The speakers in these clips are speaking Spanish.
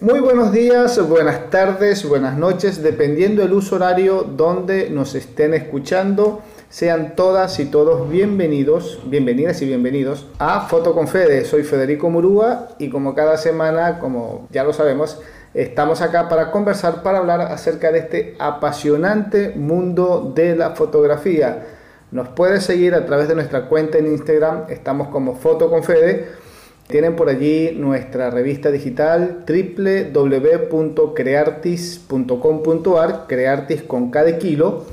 Muy buenos días, buenas tardes, buenas noches, dependiendo del uso horario donde nos estén escuchando. Sean todas y todos bienvenidos, bienvenidas y bienvenidos a Foto con Fede. Soy Federico Murúa y como cada semana, como ya lo sabemos, estamos acá para conversar, para hablar acerca de este apasionante mundo de la fotografía. Nos puedes seguir a través de nuestra cuenta en Instagram, estamos como Foto con Fede tienen por allí nuestra revista digital www.creartis.com.ar, Creartis con cada kilo.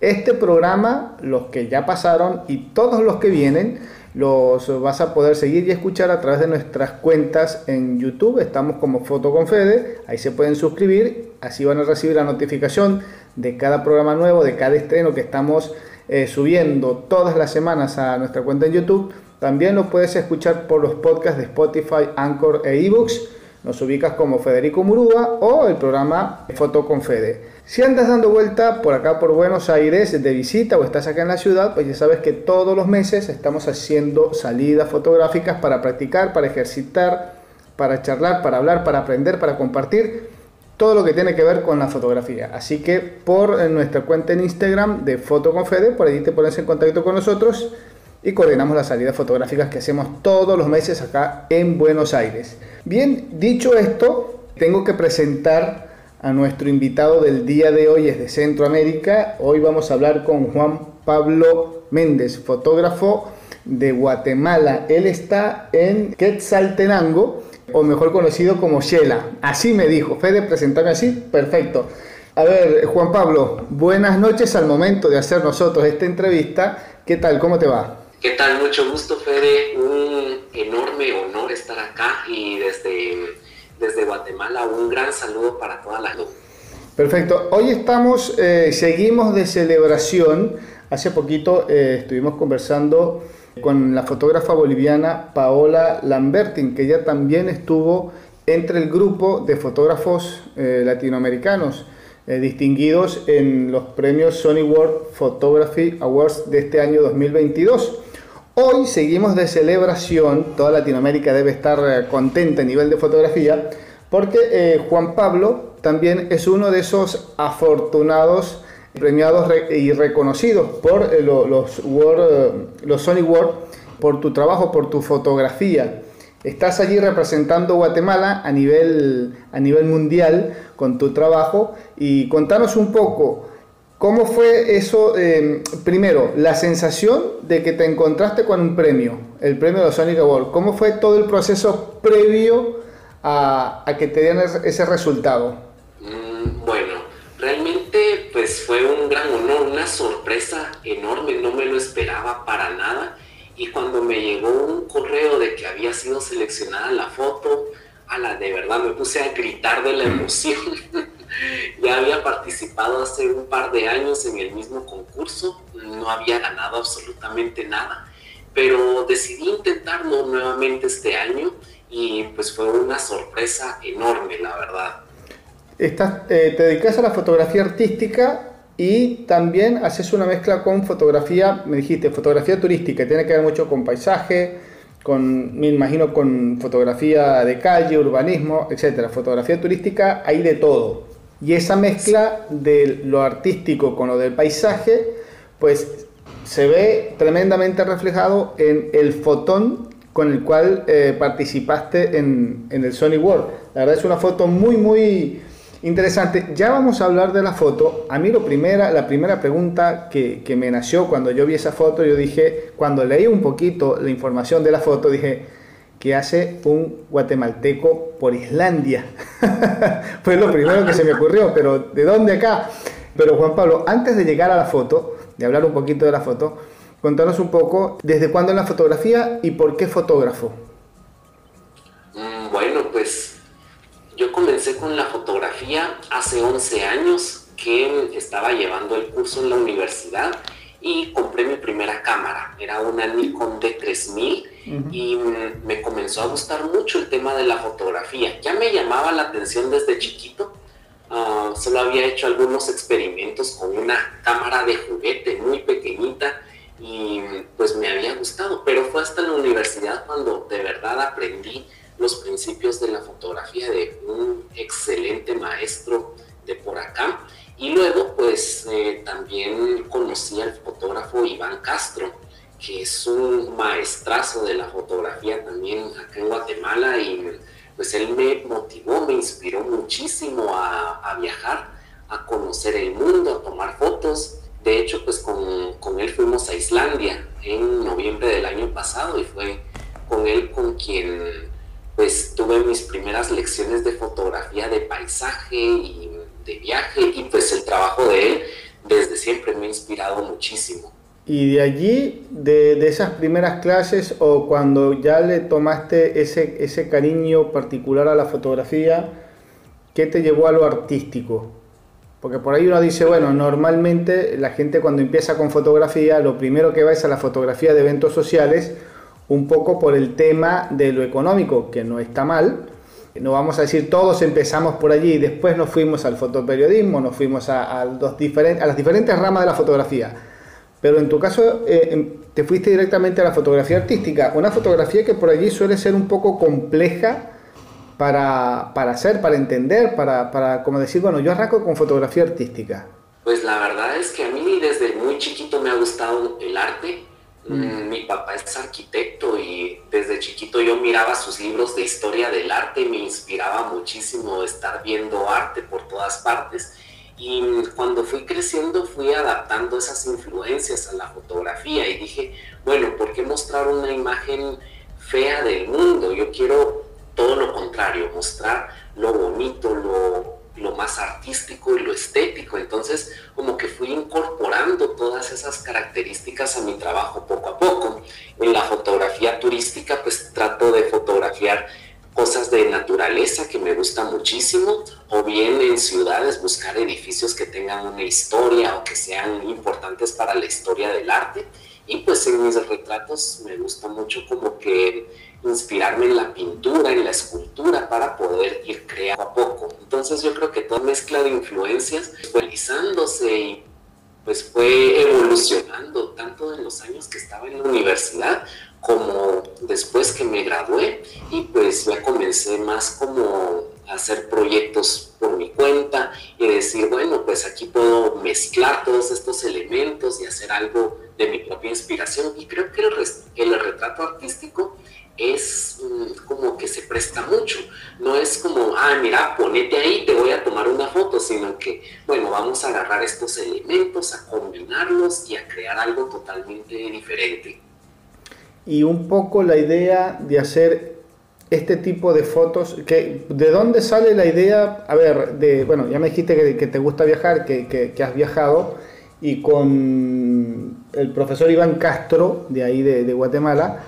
Este programa, los que ya pasaron y todos los que vienen, los vas a poder seguir y escuchar a través de nuestras cuentas en YouTube. Estamos como Foto con Fede, ahí se pueden suscribir, así van a recibir la notificación de cada programa nuevo, de cada estreno que estamos eh, subiendo todas las semanas a nuestra cuenta en YouTube también lo puedes escuchar por los podcasts de Spotify, Anchor e eBooks. Nos ubicas como Federico Murúa o el programa Foto con Fede. Si andas dando vuelta por acá por Buenos Aires de visita o estás acá en la ciudad, pues ya sabes que todos los meses estamos haciendo salidas fotográficas para practicar, para ejercitar, para charlar, para hablar, para aprender, para compartir todo lo que tiene que ver con la fotografía. Así que por nuestra cuenta en Instagram de Foto con Fede, por allí te pones en contacto con nosotros y coordinamos las salidas fotográficas que hacemos todos los meses acá en Buenos Aires. Bien, dicho esto, tengo que presentar a nuestro invitado del día de hoy, es de Centroamérica. Hoy vamos a hablar con Juan Pablo Méndez, fotógrafo de Guatemala. Él está en Quetzaltenango, o mejor conocido como Shela. Así me dijo, Fede, presentarme así, perfecto. A ver, Juan Pablo, buenas noches al momento de hacer nosotros esta entrevista. ¿Qué tal? ¿Cómo te va? ¿Qué tal? Mucho gusto, Fede. Un enorme honor estar acá y desde, desde Guatemala un gran saludo para toda la gente. Perfecto. Hoy estamos, eh, seguimos de celebración. Hace poquito eh, estuvimos conversando con la fotógrafa boliviana Paola Lambertin, que ella también estuvo entre el grupo de fotógrafos eh, latinoamericanos distinguidos en los premios Sony World Photography Awards de este año 2022. Hoy seguimos de celebración, toda Latinoamérica debe estar eh, contenta a nivel de fotografía, porque eh, Juan Pablo también es uno de esos afortunados premiados y reconocidos por eh, los, los Sony World por tu trabajo, por tu fotografía. Estás allí representando Guatemala a nivel, a nivel mundial con tu trabajo y contanos un poco ¿Cómo fue eso? Em, primero, la sensación de que te encontraste con un premio, el premio de Sonic Award. ¿Cómo fue todo el proceso previo a, que te dieran ese resultado? Mm, bueno, realmente pues fue un gran honor, una sorpresa enorme, no me lo esperaba para nada. Y cuando me llegó un correo de que había sido seleccionada la foto, a la de verdad me puse a gritar de la emoción. ya había participado hace un par de años en el mismo concurso, no había ganado absolutamente nada, pero decidí intentarlo nuevamente este año y pues fue una sorpresa enorme, la verdad. Estás, eh, te dedicas a la fotografía artística y también haces una mezcla con fotografía, me dijiste, fotografía turística, tiene que ver mucho con paisaje, con, me imagino, con fotografía de calle, urbanismo, etcétera. Fotografía turística, hay de todo. Y esa mezcla de lo artístico con lo del paisaje, pues se ve tremendamente reflejado en el fotón con el cual eh, participaste en, el Sony World. La verdad es una foto muy, muy interesante. Ya vamos a hablar de la foto. A mí lo primera, la primera pregunta que, que me nació cuando yo vi esa foto, yo dije, cuando leí un poquito la información de la foto, dije, que hace un guatemalteco por Islandia. Fue lo primero que se me ocurrió, pero ¿de dónde acá? Pero Juan Pablo, antes de llegar a la foto, de hablar un poquito de la foto, contanos un poco desde cuándo en la fotografía y por qué fotógrafo. Mm, bueno, pues yo comencé con la fotografía hace 11 años que estaba llevando el curso en la universidad y compré mi primera cámara. Era una Nikon D3000 y me comenzó a gustar mucho el tema de la fotografía. Ya me llamaba la atención desde chiquito. Ah, solo había hecho algunos experimentos con una cámara de juguete muy pequeñita y pues me había gustado, pero fue hasta la universidad cuando de verdad aprendí los principios de la fotografía de un excelente maestro de por acá. Y luego, pues eh, también conocí al fotógrafo Iván Castro, que es un maestrazo de la fotografía también acá en Guatemala y pues él me motivó, me inspiró muchísimo a, a viajar, a conocer el mundo, a tomar fotos. De hecho, pues con, con, él fuimos a Islandia en noviembre del año pasado y fue con él con quien pues tuve mis primeras lecciones de fotografía de paisaje y de viaje y pues el trabajo de él desde siempre me ha inspirado muchísimo. Y de allí, de, esas primeras clases o cuando ya le tomaste ese, ese cariño particular a la fotografía, ¿qué te llevó a lo artístico? Porque por ahí uno dice, bueno, normalmente la gente cuando empieza con fotografía, lo primero que va es a la fotografía de eventos sociales, un poco por el tema de lo económico, que no está mal. No vamos a decir todos empezamos por allí y después nos fuimos al fotoperiodismo, nos fuimos a las diferentes ramas de la fotografía pero en tu caso eh, em, te fuiste directamente a la fotografía artística, una fotografía que por allí suele ser un poco compleja para, para hacer, para entender, para, para, como decir, bueno, yo arranco con fotografía artística. Pues la verdad es que a mí desde muy chiquito me ha gustado el arte. Mm. mm mi papá es arquitecto y desde chiquito yo miraba sus libros de historia del arte me inspiraba muchísimo estar viendo arte por todas partes. Y cuando fui creciendo fui adaptando esas influencias a la fotografía y dije, bueno, ¿por qué mostrar una imagen fea del mundo? Yo quiero todo lo contrario, mostrar lo bonito, lo, lo más artístico y lo estético. Entonces, como que fui incorporando todas esas características a mi trabajo poco a poco. En la fotografía turística, pues trato de fotografiar cosas de naturaleza que me gusta muchísimo, o bien en ciudades buscar edificios que tengan una historia o que sean importantes para la historia del arte. Y pues en mis retratos me gusta mucho como que inspirarme en la pintura, en la escultura para poder ir creando a poco. Entonces yo creo que toda mezcla de influencias fue realizándose y pues fue evolucionando tanto en los años que estaba en la universidad como después que me gradué y pues ya comencé más como a hacer proyectos por mi cuenta y decir, bueno, pues aquí puedo mezclar todos estos elementos y hacer algo de mi propia inspiración. Y creo que el, retrato artístico es mm, como que se presta mucho. No es como, ah, mira, ponete ahí, te voy a tomar una foto, sino que, bueno, vamos a agarrar estos elementos, a combinarlos y a crear algo totalmente diferente y un poco la idea de hacer este tipo de fotos, que, ¿de dónde sale la idea? A ver, de, bueno, ya me dijiste que, te gusta viajar, que, que, has viajado, y con el profesor Iván Castro, de ahí de, Guatemala,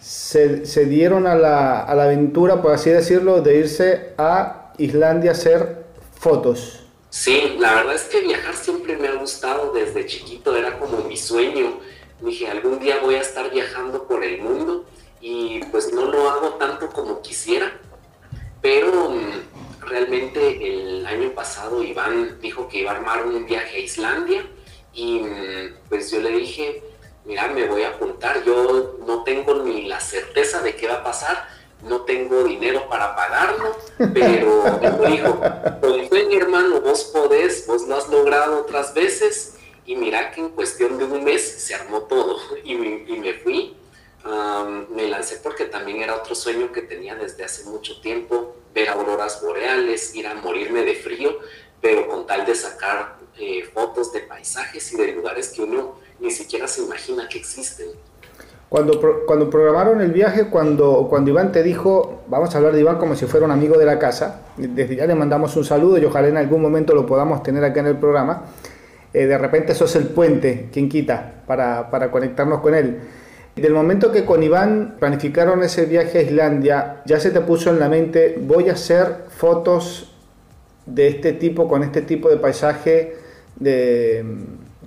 se, se, dieron a la, a la aventura, por así decirlo, de irse a Islandia a hacer fotos. Sí, la verdad es que viajar siempre me ha gustado desde chiquito, era como mi sueño dije, algún día voy a estar viajando por el mundo y pues no lo hago tanto como quisiera, pero mm, realmente el año pasado Iván dijo que iba a armar un viaje a Islandia y mm, pues yo le dije, mira, me voy a apuntar, yo no tengo ni la certeza de qué va a pasar, no tengo dinero para pagarlo, pero me dijo, pues ven hermano, vos podés, vos lo has logrado otras veces, y mira que en cuestión de un mes se armó todo y me, y me fui. me lancé porque también era otro sueño que tenía desde hace mucho tiempo, ver auroras boreales, ir a morirme de frío, pero con tal de sacar eh, fotos de paisajes y de lugares que uno ni siquiera se imagina que existen. Cuando, cuando programaron el viaje, cuando, cuando Iván te dijo, vamos a hablar de Iván como si fuera un amigo de la casa, desde ya le mandamos un saludo y ojalá en algún momento lo podamos tener acá en el programa. Eh, de repente eso es el puente, quien quita, para, para conectarnos con él. Del momento que con Iván planificaron ese viaje a Islandia, ya se te puso en la mente, voy a hacer fotos de este tipo, con este tipo de paisaje, de,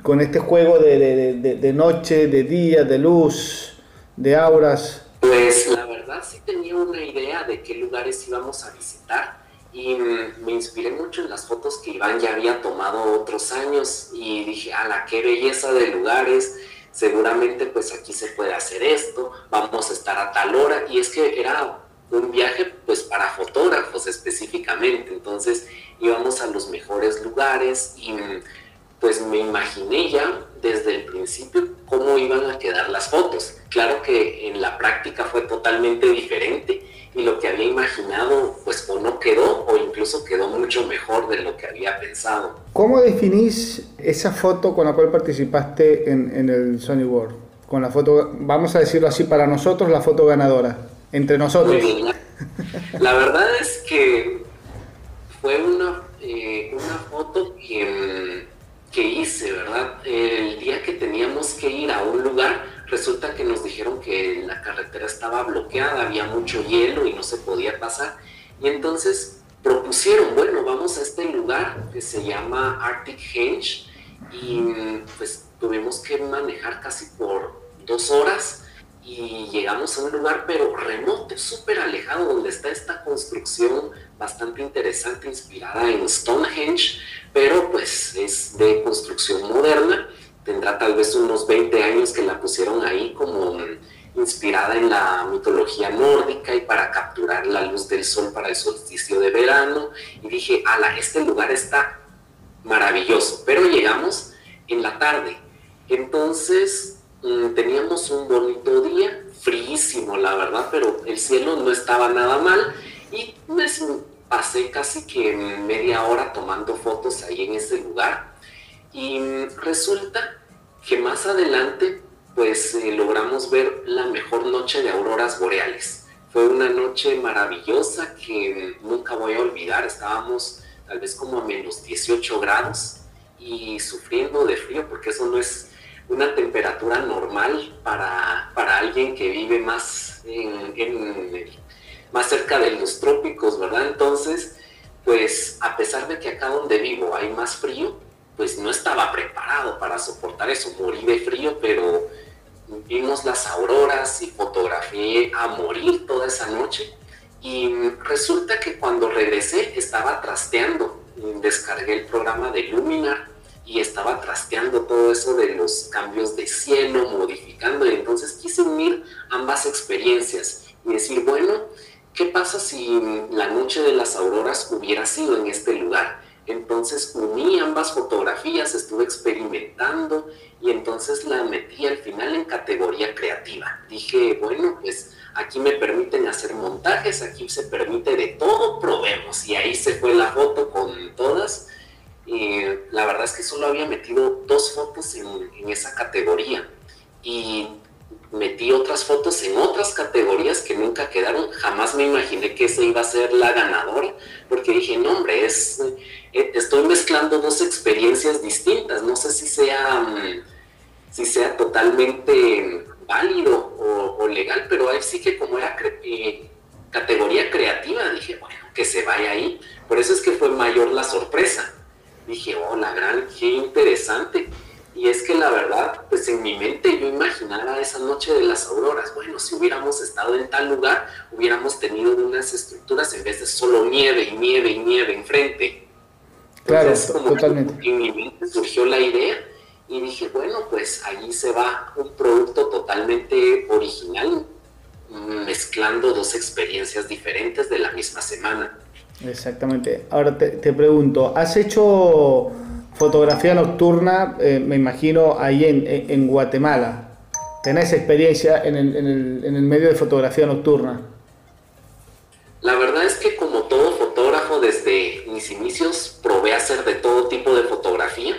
con este juego de, de, de noche, de día, de luz, de auras. Pues la verdad sí tenía una idea de qué lugares íbamos a visitar y me inspiré mucho en las fotos que Iván ya había tomado otros años y dije, ala, qué belleza de lugares, seguramente pues aquí se puede hacer esto, vamos a estar a tal hora y es que era un viaje pues para fotógrafos específicamente. Entonces íbamos a los mejores lugares y pues me imaginé ya desde el principio cómo iban a quedar las fotos. Claro que en la práctica fue totalmente diferente y lo que había imaginado pues o no quedó o incluso quedó mucho mejor de lo que había pensado. ¿Cómo definís esa foto con la cual participaste en, el Sony World? Con la foto, vamos a decirlo así para nosotros, la foto ganadora, entre nosotros. La, verdad es que fue una, eh, una foto que, que hice, ¿verdad? El día que teníamos que ir a un lugar, resulta que nos dijeron que la carretera estaba bloqueada, había mucho hielo y no se podía pasar. Y entonces propusieron, bueno, vamos a este lugar que se llama Arctic Henge y pues tuvimos que manejar casi por dos horas y llegamos a un lugar pero remoto, súper alejado, donde está esta construcción bastante interesante, inspirada en Stonehenge, pero pues es de construcción moderna tendrá tal vez unos 20 años que la pusieron ahí como inspirada en la mitología nórdica y para capturar la luz del sol para el solsticio de verano. Y dije, ala, este lugar está maravilloso. Pero llegamos en la tarde. Entonces teníamos un bonito día, fríísimo la verdad, pero el cielo no estaba nada mal. Y pues, pasé casi que media hora tomando fotos ahí en ese lugar y resulta que más adelante, pues eh, logramos ver la mejor noche de auroras boreales. Fue una noche maravillosa que nunca voy a olvidar. Estábamos tal vez como a menos 18 grados y sufriendo de frío, porque eso no es una temperatura normal para, para alguien que vive más, en, más cerca de los trópicos, ¿verdad? Entonces, pues a pesar de que acá donde vivo hay más frío, pues no estaba preparado para soportar eso, morí de frío, pero vimos las auroras y fotografié a morir toda esa noche. Y resulta que cuando regresé estaba trasteando, descargué el programa de Luminar y estaba trasteando todo eso de los cambios de cielo, modificando, entonces quise unir ambas experiencias y decir, bueno, ¿qué pasa si la noche de las auroras hubiera sido en este lugar? Entonces uní ambas fotografías, estuve experimentando y entonces la metí al final en categoría creativa. Dije, bueno, pues aquí me permiten hacer montajes, aquí se permite de todo, probemos. Y ahí se fue la foto con todas. Y la verdad es que solo había metido dos fotos en, en esa categoría. Y metí otras fotos en otras categorías que nunca quedaron. Jamás me imaginé que esa iba a ser la ganadora, porque dije, no, hombre, es, eh, estoy mezclando dos experiencias distintas. No sé si sea, mm, si sea totalmente válido o, legal, pero ahí sí que como era eh, categoría creativa, dije, bueno, que se vaya ahí. Por eso es que fue mayor la sorpresa. Dije, oh, la gran, qué interesante. Y es que la verdad, pues en mi mente yo imaginaba esa noche de las auroras. Bueno, si hubiéramos estado en tal lugar, hubiéramos tenido unas estructuras en vez de solo nieve y nieve y nieve enfrente. Claro, totalmente. En mi mente surgió la idea y dije, bueno, pues allí se va un producto totalmente original, mezclando dos experiencias diferentes de la misma semana. Exactamente. Ahora te, te pregunto, ¿has hecho fotografía nocturna, eh, me imagino, ahí en, en, Guatemala. ¿Tenés experiencia en el, en, el, en el, medio de fotografía nocturna? La verdad es que como todo fotógrafo, desde mis inicios probé hacer de todo tipo de fotografía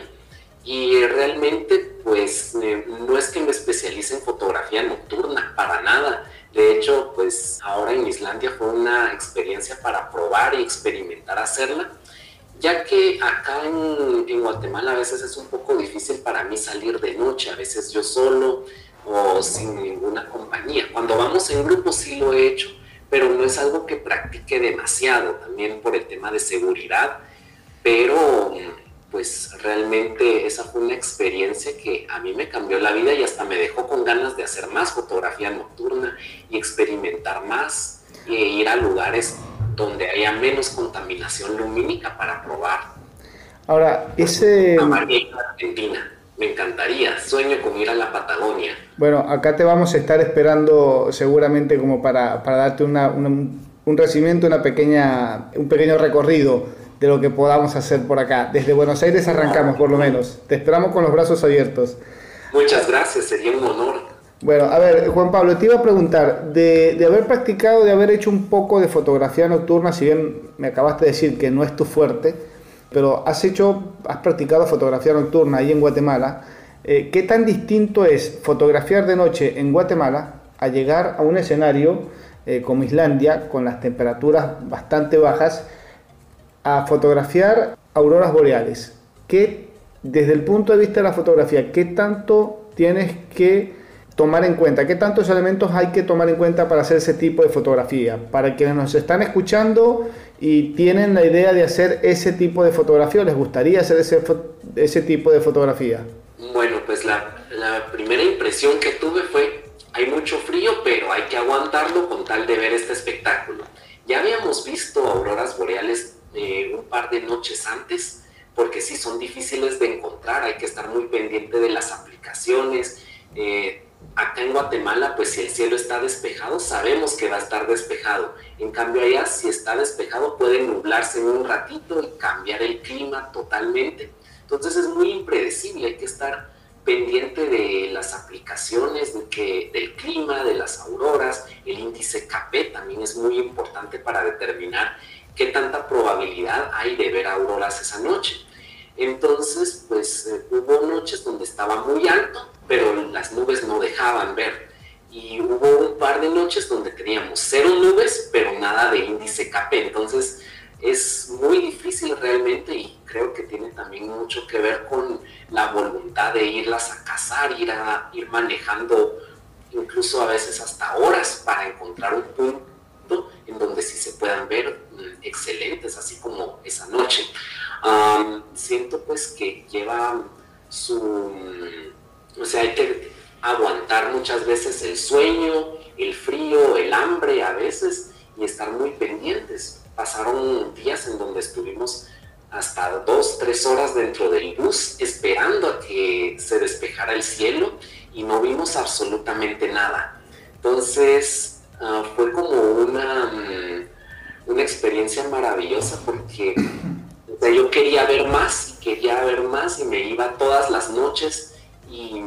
y realmente pues eh, no es que me especialice en fotografía nocturna, para nada. De hecho, pues ahora en Islandia fue una experiencia para probar y experimentar hacerla ya que acá en, Guatemala a veces es un poco difícil para mí salir de noche, a veces yo solo o sin ninguna compañía. Cuando vamos en grupo sí lo he hecho, pero no es algo que practique demasiado, también por el tema de seguridad, pero pues realmente esa fue una experiencia que a mí me cambió la vida y hasta me dejó con ganas de hacer más fotografía nocturna y experimentar más e ir a lugares donde haya menos contaminación lumínica para probar. Ahora, ese... Argentina. me encantaría, sueño con ir a la Patagonia. Bueno, acá te vamos a estar esperando seguramente como para, para darte una, un recibimiento, una pequeña, un pequeño recorrido de lo que podamos hacer por acá. Desde Buenos Aires arrancamos por lo menos. Te esperamos con los brazos abiertos. Muchas gracias, sería un honor. Bueno, a ver, Juan Pablo, te iba a preguntar, de, de, haber practicado, de haber hecho un poco de fotografía nocturna, si bien me acabaste de decir que no es tu fuerte, pero has hecho, has practicado fotografía nocturna ahí en Guatemala, eh, ¿qué tan distinto es fotografiar de noche en Guatemala a llegar a un escenario eh, como Islandia, con las temperaturas bastante bajas, a fotografiar auroras boreales? ¿Qué, desde el punto de vista de la fotografía, qué tanto tienes que tomar en cuenta? ¿Qué tantos elementos hay que tomar en cuenta para hacer ese tipo de fotografía? Para quienes nos están escuchando y tienen la idea de hacer ese tipo de fotografía, ¿les gustaría hacer ese, tipo de fotografía? Bueno, pues la primera impresión que tuve fue, hay mucho frío, pero hay que aguantarlo con tal de ver este espectáculo. Ya habíamos visto auroras boreales eh, un par de noches antes, porque sí son difíciles de encontrar, hay que estar muy pendiente de las aplicaciones. Eh, acá en Guatemala, pues si el cielo está despejado, sabemos que va a estar despejado. En cambio allá, si está despejado, puede nublarse en un ratito y cambiar el clima totalmente. Entonces es muy impredecible, hay que estar pendiente de las aplicaciones, de que, del clima, de las auroras. El índice KP también es muy importante para determinar qué tanta probabilidad hay de ver auroras esa noche. Entonces, pues eh, hubo noches donde estaba muy alto, pero las nubes no dejaban ver. Y hubo un par de noches donde teníamos cero nubes, pero nada de índice KP. Entonces, es muy difícil realmente y creo que tiene también mucho que ver con la voluntad de irlas a cazar, ir, a, ir manejando incluso a veces hasta horas para encontrar un punto en donde sí se puedan ver excelentes, así como esa noche siento pues que lleva su, o sea, hay que aguantar muchas veces el sueño, el frío, el hambre a veces y estar muy pendientes. Pasaron días en donde estuvimos hasta dos, tres horas dentro del bus esperando a que se despejara el cielo y no vimos absolutamente nada. Entonces ah, fue como una, mm, una experiencia maravillosa porque yo quería ver más, quería ver más y me iba todas las noches y,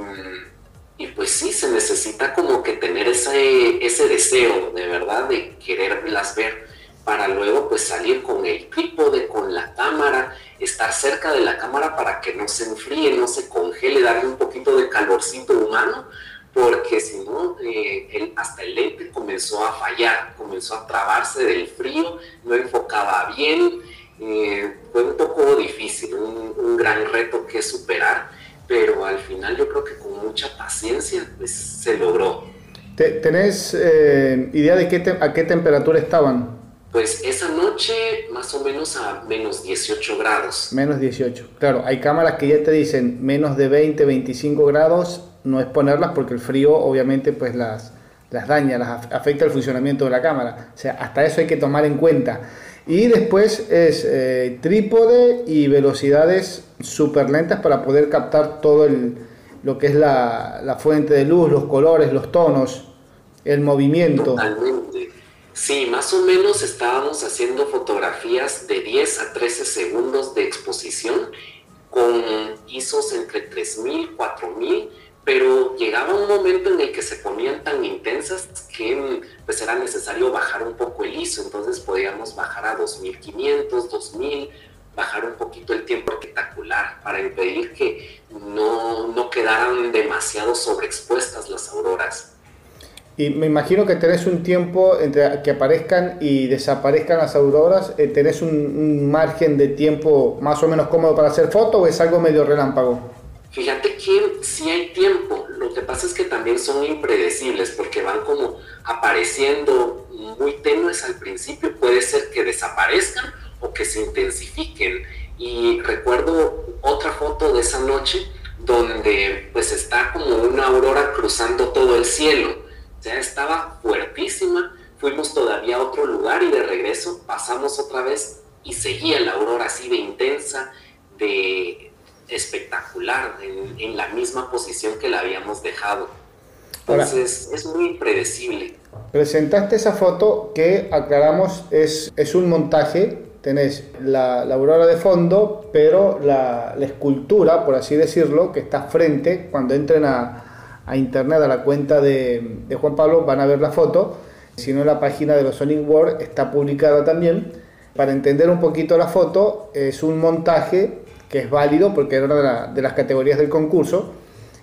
y pues sí, se necesita como que tener ese, ese deseo de verdad de quererlas ver para luego pues salir con el trípode, con la cámara, estar cerca de la cámara para que no se enfríe, no se congele, darle un poquito de calorcito humano, porque si no, eh, hasta el lente comenzó a fallar, comenzó a trabarse del frío, no enfocaba bien, eh, fue un poco difícil, un, gran reto que superar, pero al final yo creo que con mucha paciencia pues, se logró. ¿Tenés eh, idea de qué a qué temperatura estaban? Pues esa noche más o menos a menos 18 grados. Menos 18. Claro, hay cámaras que ya te dicen menos de 20, 25 grados, no es ponerlas porque el frío obviamente pues las, las daña, las afecta el funcionamiento de la cámara. O sea, hasta eso hay que tomar en cuenta. Y después es eh, trípode y velocidades súper lentas para poder captar todo el, lo que es la, la, fuente de luz, los colores, los tonos, el movimiento. Totalmente. Sí, más o menos estábamos haciendo fotografías de 10 a 13 segundos de exposición con ISOs entre 3000, 4000 pero llegaba un momento en el que se ponían tan intensas que pues era necesario bajar un poco el ISO, entonces podíamos bajar a 2500, 2000, bajar un poquito el tiempo espectacular para impedir que no, no quedaran demasiado sobreexpuestas las auroras. Y me imagino que tenés un tiempo entre que aparezcan y desaparezcan las auroras, eh, ¿tenés un, un margen de tiempo más o menos cómodo para hacer foto o es algo medio relámpago? Fíjate que sí hay tiempo, lo que pasa es que también son impredecibles porque van como apareciendo muy tenues al principio, puede ser que desaparezcan o que se intensifiquen. Y recuerdo otra foto de esa noche donde pues está como una aurora cruzando todo el cielo, ya estaba fuertísima, fuimos todavía a otro lugar y de regreso pasamos otra vez y seguía la aurora así de intensa, de espectacular, en, la misma posición que la habíamos dejado. Entonces es muy impredecible. Presentaste esa foto que aclaramos es, es un montaje, tenés la, aurora de fondo, pero la, escultura, por así decirlo, que está frente, cuando entren a, internet, a la cuenta de, de, Juan Pablo, van a ver la foto, si no la página de los Sonic World está publicada también. Para entender un poquito la foto, es un montaje que es válido porque era una de, las categorías del concurso.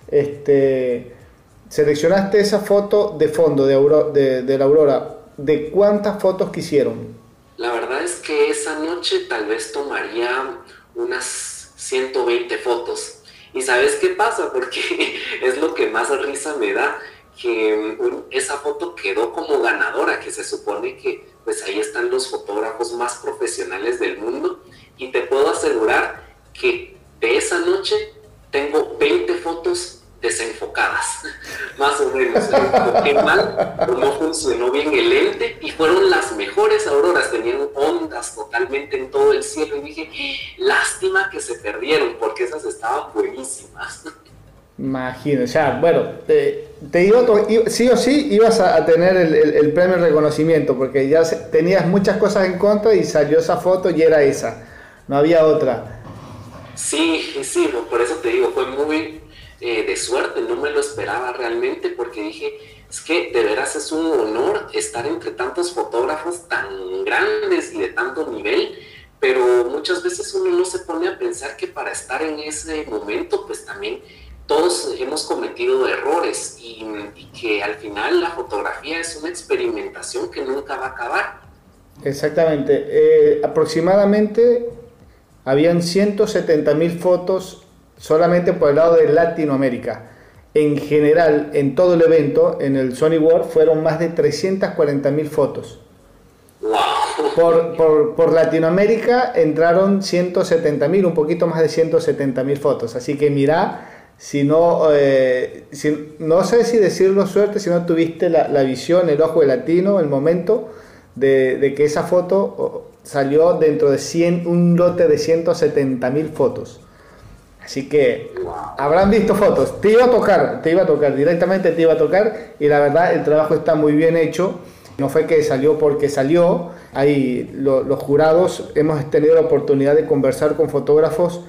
Este, seleccionaste esa foto de fondo de, de, la aurora. ¿De cuántas fotos quisieron? La verdad es que esa noche tal vez tomaría unas 120 fotos. ¿Y sabes qué pasa? Porque es lo que más risa me da, que mm, esa foto quedó como ganadora, que se supone que pues ahí están los fotógrafos más profesionales del mundo y te puedo asegurar que de esa noche tengo 20 fotos desenfocadas, más o menos. Qué mal, no funcionó bien el lente y fueron las mejores auroras, tenían ondas totalmente en todo el cielo y dije, lástima que se perdieron porque esas estaban buenísimas. Imagino, o sea, bueno, te, te sí o sí ibas a, tener el, el, premio de reconocimiento porque ya tenías muchas cosas en contra y salió esa foto y era esa, no había otra. Sí, sí, por eso te digo, fue muy eh, de suerte, no me lo esperaba realmente porque dije, es que de veras es un honor estar entre tantos fotógrafos tan grandes y de tanto nivel, pero muchas veces uno no se pone a pensar que para estar en ese momento, pues también todos hemos cometido errores y, que al final la fotografía es una experimentación que nunca va a acabar. Exactamente. Eh, aproximadamente habían 170 mil fotos solamente por el lado de Latinoamérica. En general, en todo el evento, en el Sony World, fueron más de 340 mil fotos. Por, por, Latinoamérica entraron 170 mil, un poquito más de 170 mil fotos. Así que mira, si no, eh, no sé si decirlo suerte, si no tuviste la, la visión, el ojo de latino, el momento de, de que esa foto salió dentro de 100, un lote de 170 mil fotos. Así que habrán visto fotos. Te iba a tocar, te iba a tocar, directamente te iba a tocar y la verdad el trabajo está muy bien hecho. No fue que salió porque salió. Ahí los jurados hemos tenido la oportunidad de conversar con fotógrafos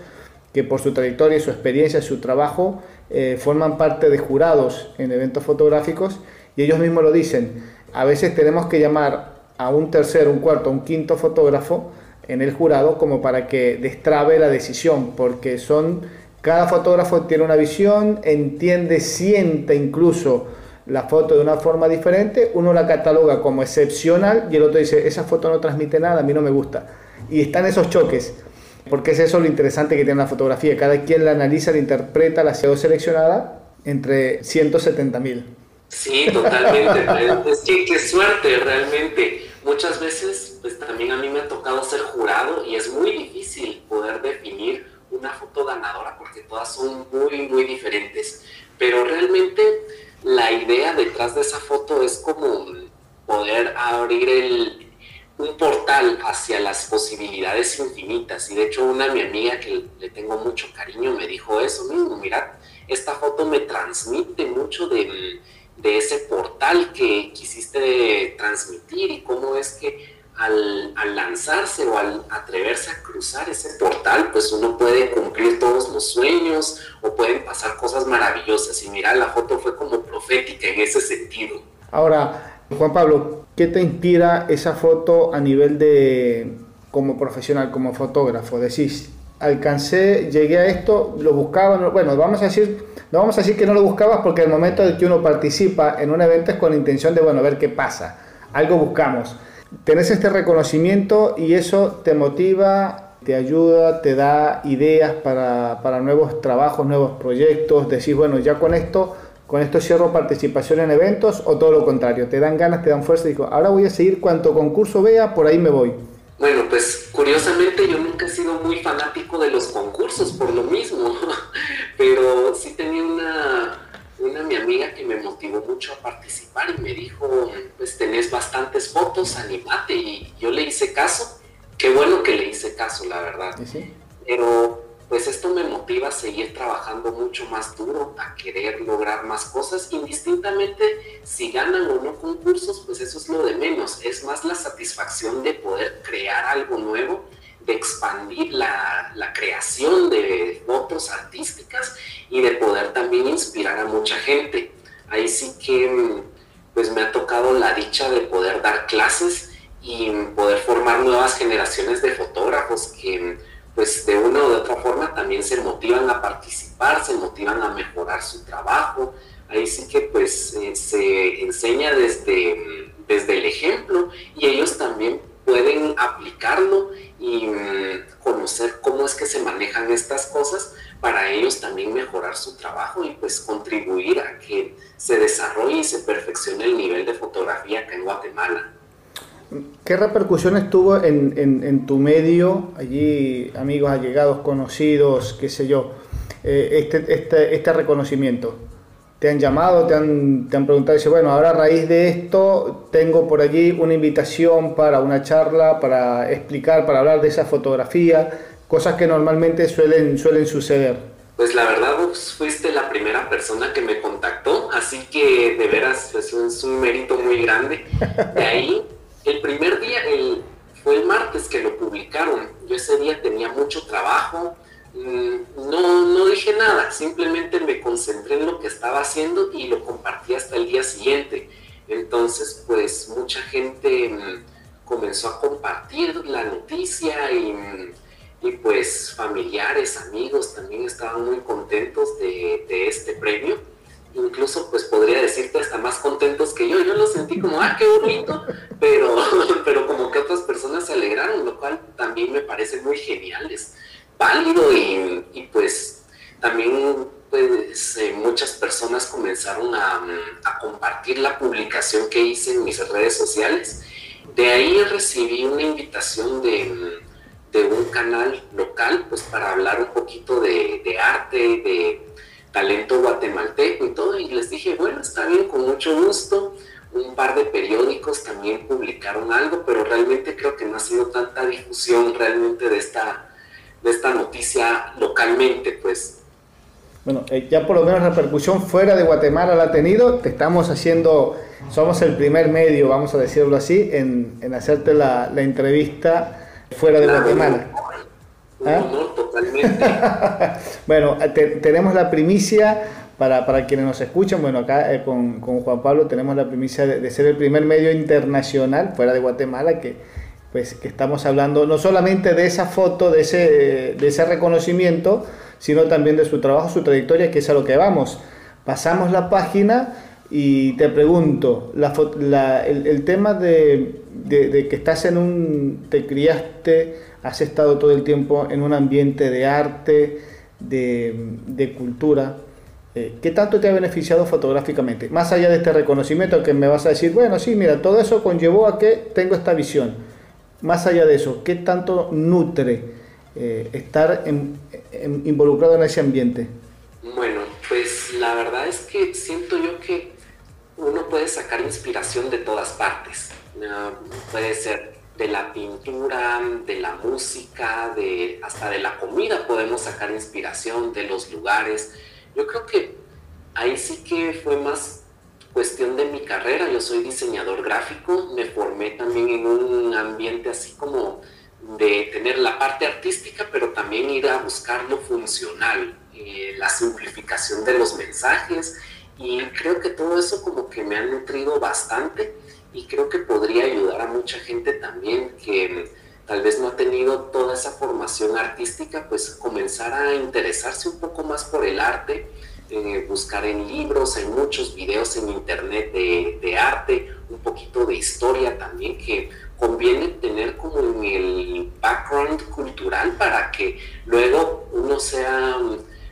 que por su trayectoria, su experiencia, su trabajo eh, forman parte de jurados en eventos fotográficos y ellos mismos lo dicen. A veces tenemos que llamar a un tercer, un cuarto, un quinto fotógrafo en el jurado como para que destrabe la decisión, porque son cada fotógrafo tiene una visión, entiende, siente incluso la foto de una forma diferente, uno la cataloga como excepcional y el otro dice, esa foto no transmite nada, a mí no me gusta. Y están esos choques, porque es eso lo interesante que tiene la fotografía, cada quien la analiza, la interpreta, la ha sido seleccionada entre 170 mil. Sí, totalmente. es que qué suerte realmente. Muchas veces, pues también a mí me ha tocado ser jurado y es muy difícil poder definir una foto ganadora porque todas son muy, muy diferentes. Pero realmente la idea detrás de esa foto es como poder abrir el, un portal hacia las posibilidades infinitas. Y de hecho una mi amiga que le tengo mucho cariño me dijo eso mismo, mirad, esta foto me transmite mucho de de ese portal que quisiste transmitir y cómo es que al, lanzarse o al atreverse a cruzar ese portal, pues uno puede cumplir todos los sueños o pueden pasar cosas maravillosas. Y mira, la foto fue como profética en ese sentido. Ahora, Juan Pablo, ¿qué te inspira esa foto a nivel de como profesional, como fotógrafo? Decís, alcancé, llegué a esto, lo buscaba, bueno, vamos a decir no vamos a decir que no lo buscabas porque el momento de que uno participa en un evento es con la intención de, bueno, ver qué pasa. Algo buscamos. Tenés este reconocimiento y eso te motiva, te ayuda, te da ideas para, para nuevos trabajos, nuevos proyectos. Decís, bueno, ya con esto, con esto cierro participación en eventos o todo lo contrario. Te dan ganas, te dan fuerza y digo, ahora voy a seguir cuanto concurso vea, por ahí me voy. Bueno, pues curiosamente yo nunca he sido muy fanático de los concursos por lo mismo, pero sí tenía una, una mi amiga que me motivó mucho a participar y me dijo, pues tenés bastantes fotos, animate y yo le hice caso, qué bueno que le hice caso, la verdad. Pero pues esto me motiva a seguir trabajando mucho más duro, a querer lograr más cosas, indistintamente si ganan o no concursos, pues eso es lo de menos, es más la satisfacción de poder crear algo nuevo, de expandir la, la creación de fotos artísticas y de poder también inspirar a mucha gente. Ahí sí que pues me ha tocado la dicha de poder dar clases y poder formar nuevas generaciones de fotógrafos que pues de una u otra forma también se motivan a participar, se motivan a mejorar su trabajo. Ahí sí que pues eh, se enseña desde, desde el ejemplo y ellos también pueden aplicarlo y mm, conocer cómo es que se manejan estas cosas para ellos también mejorar su trabajo y pues contribuir a que se desarrolle y se perfeccione el nivel de fotografía acá en Guatemala. ¿Qué repercusiones tuvo en, en, tu medio, allí amigos allegados, conocidos, qué sé yo, eh, este, este, este, reconocimiento? ¿Te han llamado, te han, te han preguntado, dice, bueno, ahora a raíz de esto tengo por allí una invitación para una charla, para explicar, para hablar de esa fotografía, cosas que normalmente suelen, suelen suceder? Pues la verdad vos fuiste la primera persona que me contactó, así que de veras pues, es un mérito muy grande. De ahí el primer día el, fue el martes que lo publicaron. Yo ese día tenía mucho trabajo, mm, no, no dije nada, simplemente me concentré en lo que estaba haciendo y lo compartí hasta el día siguiente. Entonces, pues mucha gente mm, comenzó a compartir la noticia y, mm, y, pues familiares, amigos también estaban muy contentos de este premio incluso pues podría decirte hasta más contentos que yo. Yo lo sentí como, ah, qué bonito, pero, pero como que otras personas se alegraron, lo cual también me parece muy genial, es válido y, pues también pues eh, muchas personas comenzaron a, compartir la publicación que hice en mis redes sociales. De ahí recibí una invitación de, de un canal local pues para hablar un poquito de, de arte, de talento guatemalteco y todo, y les dije, bueno, está bien, con mucho gusto. Un par de periódicos también publicaron algo, pero realmente creo que no ha sido tanta difusión realmente de esta, de esta noticia localmente, pues. Bueno, eh, ya por lo menos repercusión fuera de Guatemala la ha tenido, te estamos haciendo, somos el primer medio, vamos a decirlo así, en, en hacerte la, la, entrevista fuera de Guatemala. ¿Ah? Totalmente. bueno, tenemos la primicia para, para, quienes nos escuchan. Bueno, acá eh, con, con, Juan Pablo tenemos la primicia de, ser el primer medio internacional fuera de Guatemala que, pues, que estamos hablando no solamente de esa foto, de ese, de ese reconocimiento, sino también de su trabajo, su trayectoria, que es a lo que vamos. Pasamos la página y te pregunto, la, la, el, el, tema de, de, de, que estás en un, te criaste has estado todo el tiempo en un ambiente de arte, de, cultura. Eh, ¿Qué tanto te ha beneficiado fotográficamente? Más allá de este reconocimiento que me vas a decir, bueno, sí, mira, todo eso conllevó a que tengo esta visión. Más allá de eso, ¿qué tanto nutre eh, estar involucrado en ese ambiente? Bueno, pues la verdad es que siento yo que uno puede sacar inspiración de todas partes. puede ser de la pintura, de la música, de, hasta de la comida podemos sacar inspiración, de los lugares. Yo creo que ahí sí que fue más cuestión de mi carrera. Yo soy diseñador gráfico, me formé también en un ambiente así como de tener la parte artística, pero también ir a buscar lo funcional, eh, la simplificación de los mensajes. Y creo que todo eso como que me ha nutrido bastante y creo que podría ayudar a mucha gente también que tal vez no ha tenido toda esa formación artística, pues comenzar a interesarse un poco más por el arte, eh, buscar en libros, en muchos videos en internet de, de, arte, un poquito de historia también, que conviene tener como en el background cultural para que luego uno sea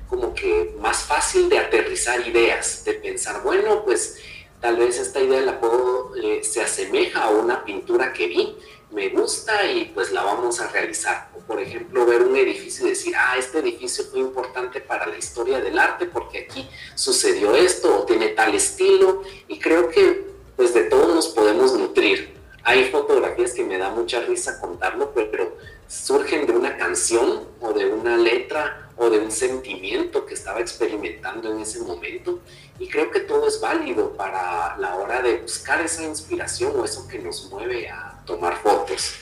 como que más fácil de aterrizar ideas, de pensar, bueno, pues tal vez esta idea la puedo, eh, se asemeja a una pintura que vi, me gusta y pues la vamos a realizar. O por ejemplo, ver un edificio y decir, ah, este edificio fue importante para la historia del arte porque aquí sucedió esto o tiene tal estilo. Y creo que pues de todo nos podemos nutrir. hay fotografías que me da mucha risa contarlo, pero surgen de una canción o de una letra o de un sentimiento que estaba experimentando en ese momento. Y creo que todo es válido para la hora de buscar esa inspiración o eso que nos mueve a tomar fotos.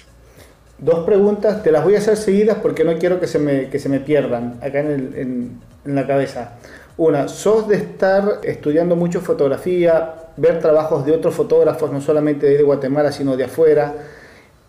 Dos preguntas, te las voy a hacer seguidas porque no quiero que se me, que se me pierdan acá en, en la cabeza. Una, sos de estar estudiando mucho fotografía, ver trabajos de otros fotógrafos, no solamente de Guatemala, sino de afuera.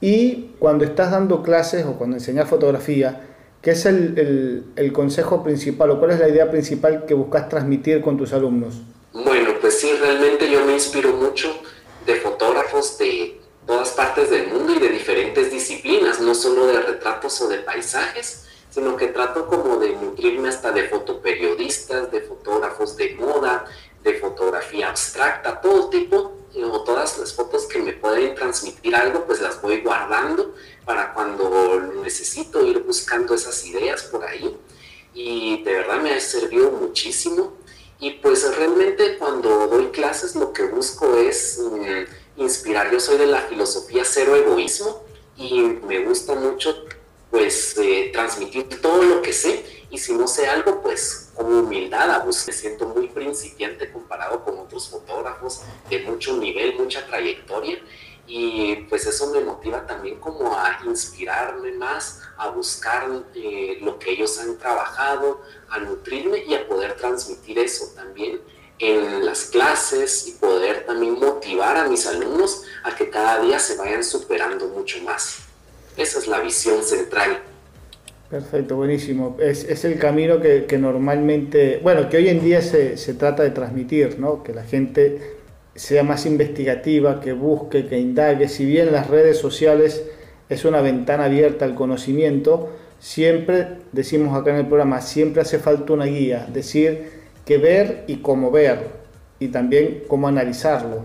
Y cuando estás dando clases o cuando enseñas fotografía, ¿qué es el, consejo principal o cuál es la idea principal que buscas transmitir con tus alumnos? Bueno, pues sí, realmente yo me inspiro mucho de fotógrafos de todas partes del mundo y de diferentes disciplinas, no solo de retratos o de paisajes, sino que trato como de nutrirme hasta de fotoperiodistas, de fotógrafos de moda, de fotografía abstracta, todo tipo, o todas las fotos que me pueden transmitir algo, pues las voy guardando para cuando necesito ir buscando esas ideas por ahí. Y de verdad me ha servido muchísimo. Y pues realmente cuando doy clases lo que busco es mm, inspirar. Yo soy de la filosofía cero egoísmo y me gusta mucho pues eh, transmitir todo lo que sé y si no sé algo, pues con humildad, pues me siento muy principiante comparado con otros fotógrafos de mucho nivel, mucha trayectoria y pues eso me motiva también como a inspirarme más, a buscar eh, lo que ellos han trabajado, a nutrirme y a poder transmitir eso también en las clases y poder también motivar a mis alumnos a que cada día se vayan superando mucho más. Esa es la visión central Perfecto, buenísimo. Es, el camino que, que, normalmente, bueno, que hoy en día se, se, trata de transmitir, ¿no? Que la gente sea más investigativa, que busque, que indague. Si bien las redes sociales es una ventana abierta al conocimiento, siempre, decimos acá en el programa, siempre hace falta una guía, decir que ver y cómo ver, y también cómo analizarlo.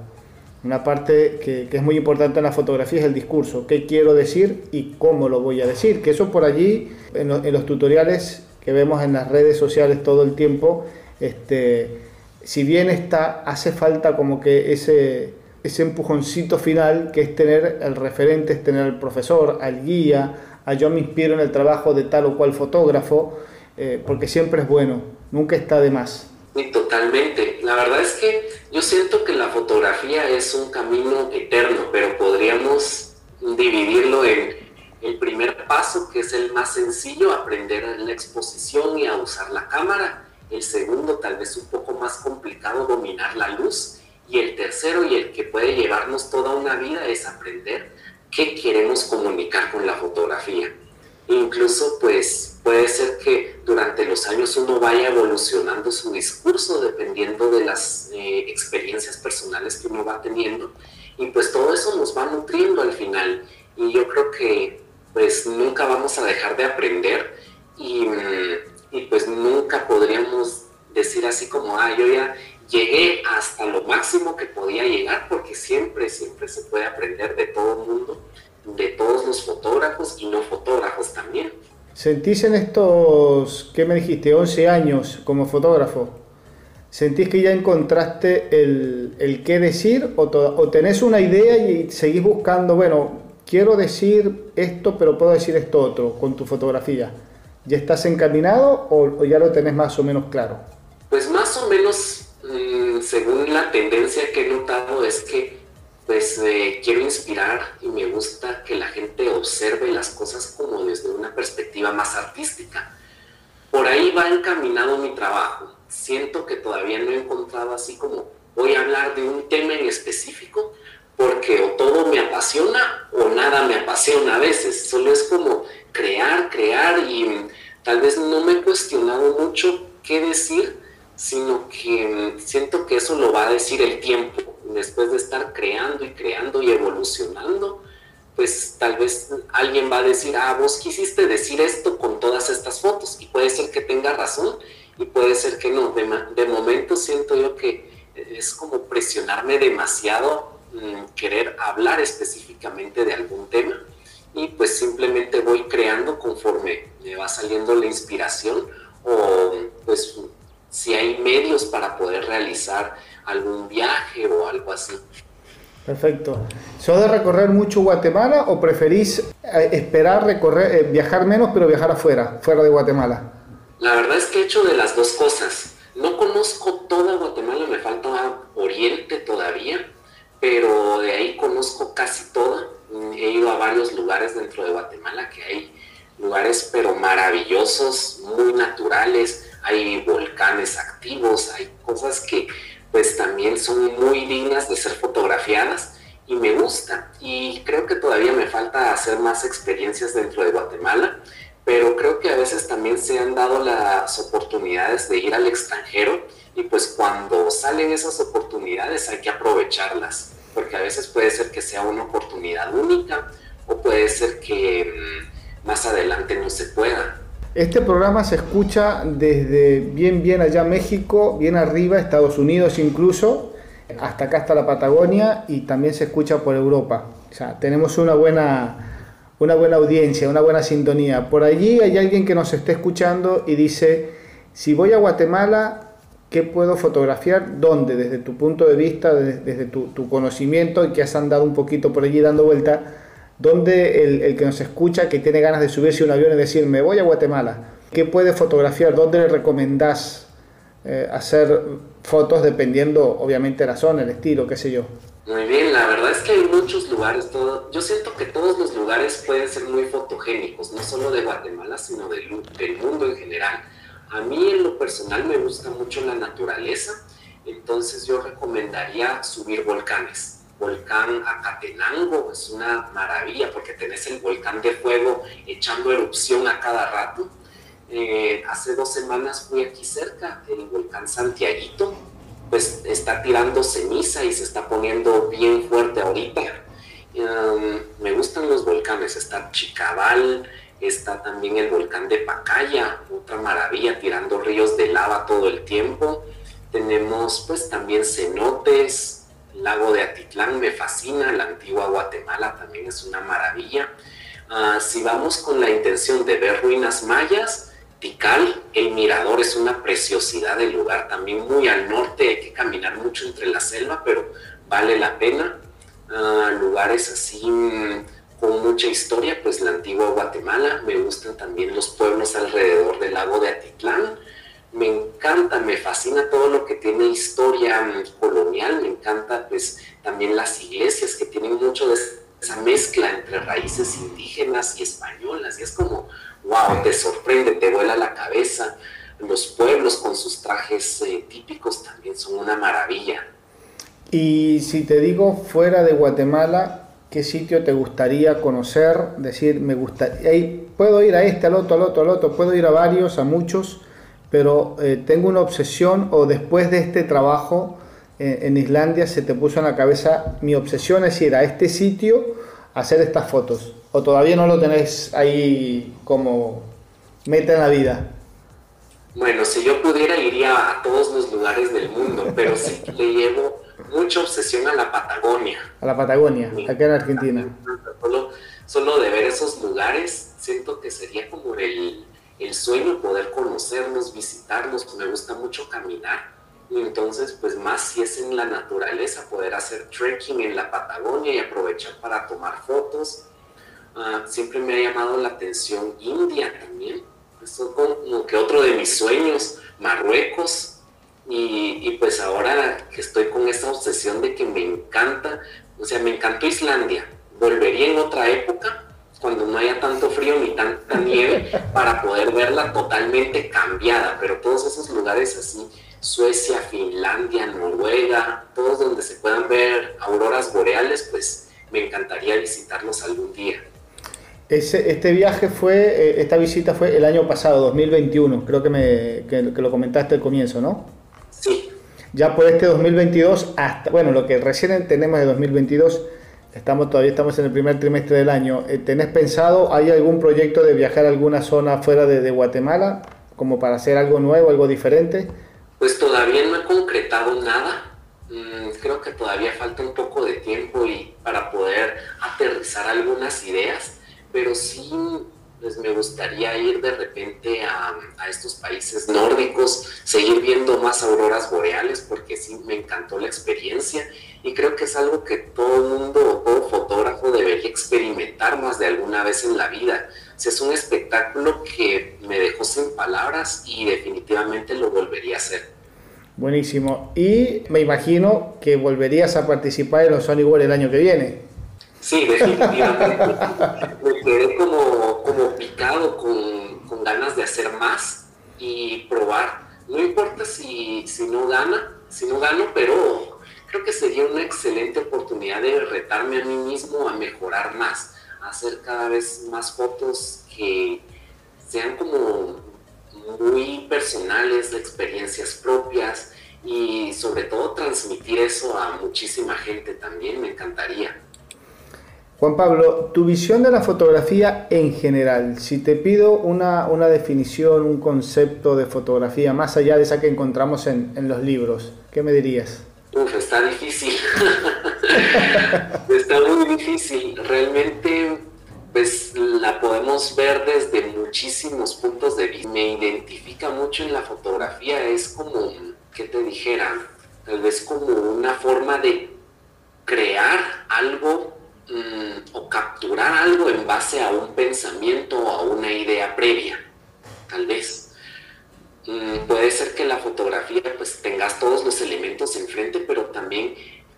Una parte que, que, es muy importante en la fotografía es el discurso, qué quiero decir y cómo lo voy a decir, que eso por allí, en, en los tutoriales que vemos en las redes sociales todo el tiempo, este, si bien está, hace falta como que ese, ese empujoncito final, que es tener el referente, es tener al profesor, al guía, a yo me inspiro en el trabajo de tal o cual fotógrafo, eh, porque siempre es bueno, nunca está de más. Totalmente. La verdad es que yo siento que la fotografía es un camino eterno, pero podríamos dividirlo en el primer paso, que es el más sencillo, aprender la exposición y a usar la cámara. El segundo, tal vez un poco más complicado, dominar la luz. Y el tercero, y el que puede llevarnos toda una vida, es aprender qué queremos comunicar con la fotografía. Incluso, pues, puede ser que durante los años uno vaya evolucionando su discurso dependiendo de las eh, experiencias personales que uno va teniendo. Y pues todo eso nos va nutriendo al final. Y yo creo que pues nunca vamos a dejar de aprender y, mm, y pues nunca podríamos decir así como, ah, yo ya llegué hasta lo máximo que podía llegar, porque siempre, siempre se puede aprender de todo el mundo de todos los fotógrafos y no fotógrafos también. ¿Sentís en estos, qué me dijiste, 11 años como fotógrafo? ¿Sentís que ya encontraste el, el qué decir o, o, tenés una idea y seguís buscando, bueno, quiero decir esto, pero puedo decir esto otro con tu fotografía? ¿Ya estás encaminado o, o ya lo tenés más o menos claro? Pues más o menos, mmm, según la tendencia que he notado, es que pues eh, quiero inspirar y me gusta que la gente observe las cosas como desde una perspectiva más artística. Por ahí va encaminado mi trabajo. Siento que todavía no he encontrado así como voy a hablar de un tema en específico porque o todo me apasiona o nada me apasiona a veces. Solo es como crear, crear y tal vez no me he cuestionado mucho qué decir, sino que siento que eso lo va a decir el tiempo después de estar creando y creando y evolucionando, pues tal vez alguien va a decir, ah, vos quisiste decir esto con todas estas fotos, y puede ser que tenga razón y puede ser que no. De, momento siento yo que es como presionarme demasiado, mm, querer hablar específicamente de algún tema, y pues simplemente voy creando conforme me va saliendo la inspiración o pues si hay medios para poder realizar algún viaje o algo así. Perfecto. ¿Sos de recorrer mucho Guatemala o preferís eh, esperar recorrer, eh, viajar menos pero viajar afuera, fuera de Guatemala? La verdad es que he hecho de las dos cosas. No conozco toda Guatemala, me falta Oriente todavía, pero de ahí conozco casi toda. He ido a varios lugares dentro de Guatemala que hay lugares pero maravillosos, muy naturales, hay volcanes activos, hay cosas que pues también son muy dignas de ser fotografiadas y me gusta. Y creo que todavía me falta hacer más experiencias dentro de Guatemala, pero creo que a veces también se han dado las oportunidades de ir al extranjero y pues cuando salen esas oportunidades hay que aprovecharlas, porque a veces puede ser que sea una oportunidad única o puede ser que mm, más adelante no se pueda. Este programa se escucha desde bien, bien allá México, bien arriba, Estados Unidos incluso, hasta acá, hasta la Patagonia y también se escucha por Europa. O sea, tenemos una buena, una buena audiencia, una buena sintonía. Por allí hay alguien que nos esté escuchando y dice, si voy a Guatemala, ¿qué puedo fotografiar? ¿Dónde? Desde tu punto de vista, desde, tu, tu, conocimiento y que has andado un poquito por allí dando vuelta ¿Dónde el, que nos escucha, que tiene ganas de subirse a un avión y decir, me voy a Guatemala, ¿qué puede fotografiar? ¿Dónde le recomendás eh, hacer fotos dependiendo, obviamente, la zona, el estilo, qué sé yo? Muy bien, la verdad es que hay muchos lugares, todo, yo siento que todos los lugares pueden ser muy fotogénicos, no solo de Guatemala, sino del, del mundo en general. A mí en lo personal me gusta mucho la naturaleza, entonces yo recomendaría subir volcanes volcán Acatenango, es una maravilla porque tenés el volcán de fuego echando erupción a cada rato. Eh, hace dos semanas fui aquí cerca, el volcán Santiaguito, pues está tirando ceniza y se está poniendo bien fuerte ahorita. Um, me gustan los volcanes, está Chicabal, está también el volcán de Pacaya, otra maravilla, tirando ríos de lava todo el tiempo. Tenemos pues también cenotes, lago de Atitlán me fascina, la antigua Guatemala también es una maravilla. Ah, si vamos con la intención de ver ruinas mayas, Tikal, el mirador es una preciosidad del lugar, también muy al norte, hay que caminar mucho entre la selva, pero vale la pena. Ah, lugares así mm, con mucha historia, pues la antigua Guatemala, me gustan también los pueblos alrededor del lago de Atitlán me encanta, me fascina todo lo que tiene historia colonial, me encanta pues también las iglesias que tienen mucho de esa mezcla entre raíces indígenas y españolas, y es como, wow, te sorprende, te vuela la cabeza. Los pueblos con sus trajes eh, típicos también son una maravilla. Y si te digo fuera de Guatemala, ¿qué sitio te gustaría conocer? Decir, me gusta, puedo ir a este, al otro, al otro, al otro, puedo ir a varios, a muchos pero eh, tengo una obsesión o después de este trabajo eh, en Islandia se te puso en la cabeza, mi obsesión es ir a este sitio a hacer estas fotos, o todavía no lo tenés ahí como meta en la vida. Bueno, si yo pudiera iría a todos los lugares del mundo, pero sí le llevo mucha obsesión a la Patagonia. A la Patagonia, acá en Argentina. Solo, solo de ver esos lugares, siento que sería como el, el sueño poder conocerlos, visitarlos, me gusta mucho caminar. Y entonces, pues más si es en la naturaleza, poder hacer trekking en la Patagonia y aprovechar para tomar fotos. Ah, siempre me ha llamado la atención India también. Eso como que otro de mis sueños, Marruecos. Y, y pues ahora que estoy con esa obsesión de que me encanta, o sea, me encantó Islandia. Volvería en otra época, cuando no haya tanto frío ni tanta nieve para poder verla totalmente cambiada, pero todos esos lugares así, Suecia, Finlandia, Noruega, todos donde se puedan ver auroras boreales, pues me encantaría visitarlos algún día. Ese, este viaje fue, eh, esta visita fue el año pasado, 2021, creo que, me, que, lo comentaste al comienzo, ¿no? Sí. Ya por este 2022, hasta, bueno, lo que recién tenemos de 2022, Estamos todavía estamos en el primer trimestre del año. Eh, ¿Tenés pensado, hay algún proyecto de viajar a alguna zona fuera de, Guatemala, como para hacer algo nuevo, algo diferente? Pues todavía no he concretado nada. Mm, creo que todavía falta un poco de tiempo y para poder aterrizar algunas ideas, pero sí pues me gustaría ir de repente a, a, estos países nórdicos, seguir viendo más auroras boreales, porque sí me encantó la experiencia y creo que es algo que todo más de alguna vez en la vida. O es un espectáculo que me dejó sin palabras y definitivamente lo volvería a hacer. Buenísimo. Y me imagino que volverías a participar en los Sony World el año que viene. Sí, definitivamente. me quedé como, como picado con, con, ganas de hacer más y probar. No importa si, si no gana, si no gano, pero creo que sería una excelente oportunidad de retarme a mí mismo a mejorar más, hacer cada vez más fotos que sean como muy personales, de experiencias propias y sobre todo transmitir eso a muchísima gente también, me encantaría. Juan Pablo, tu visión de la fotografía en general, si te pido una, una definición, un concepto de fotografía más allá de esa que encontramos en, en los libros, ¿qué me dirías? Uf, está difícil. está muy difícil. Realmente, pues la podemos ver desde muchísimos puntos de vista. Me identifica mucho en la fotografía, es como, ¿qué te dijera? Tal vez como una forma de crear algo mm, o capturar algo en base a un pensamiento o a una idea previa, tal vez. Mm, puede ser que la fotografía pues tengas todos los elementos enfrente, pero también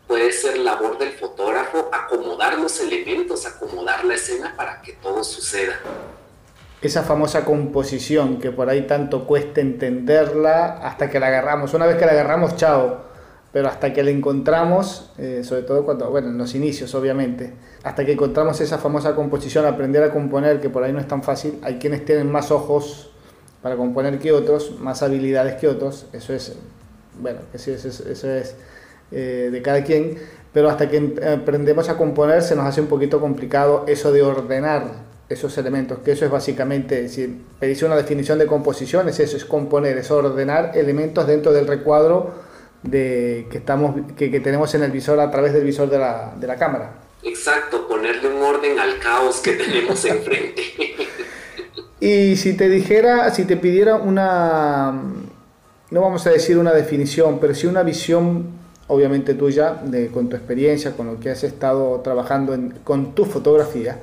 puede ser labor del fotógrafo acomodar los elementos, acomodar la escena para que todo suceda. Esa famosa composición que por ahí tanto cuesta entenderla hasta que la agarramos. Una vez que la agarramos, chao. Pero hasta que la encontramos, eh, sobre todo cuando, bueno, en los inicios obviamente, hasta que encontramos esa famosa composición, aprender a componer, que por ahí no es tan fácil, hay quienes tienen más ojos para componer que otros, más habilidades que otros, eso es, bueno, eso es, eso es eh, de cada quien, pero hasta que aprendemos a componer se nos hace un poquito complicado eso de ordenar esos elementos, que eso es básicamente, si pedís una definición de composición, es eso, es componer, es ordenar elementos dentro del recuadro de, que, estamos, que, que tenemos en el visor a través del visor de la, de la cámara. Exacto, ponerle un orden al caos que tenemos enfrente. Y si te dijera, si te pidiera una, no vamos a decir una definición, pero sí una visión, obviamente tuya, de, con tu experiencia, con lo que has estado trabajando con tu fotografía,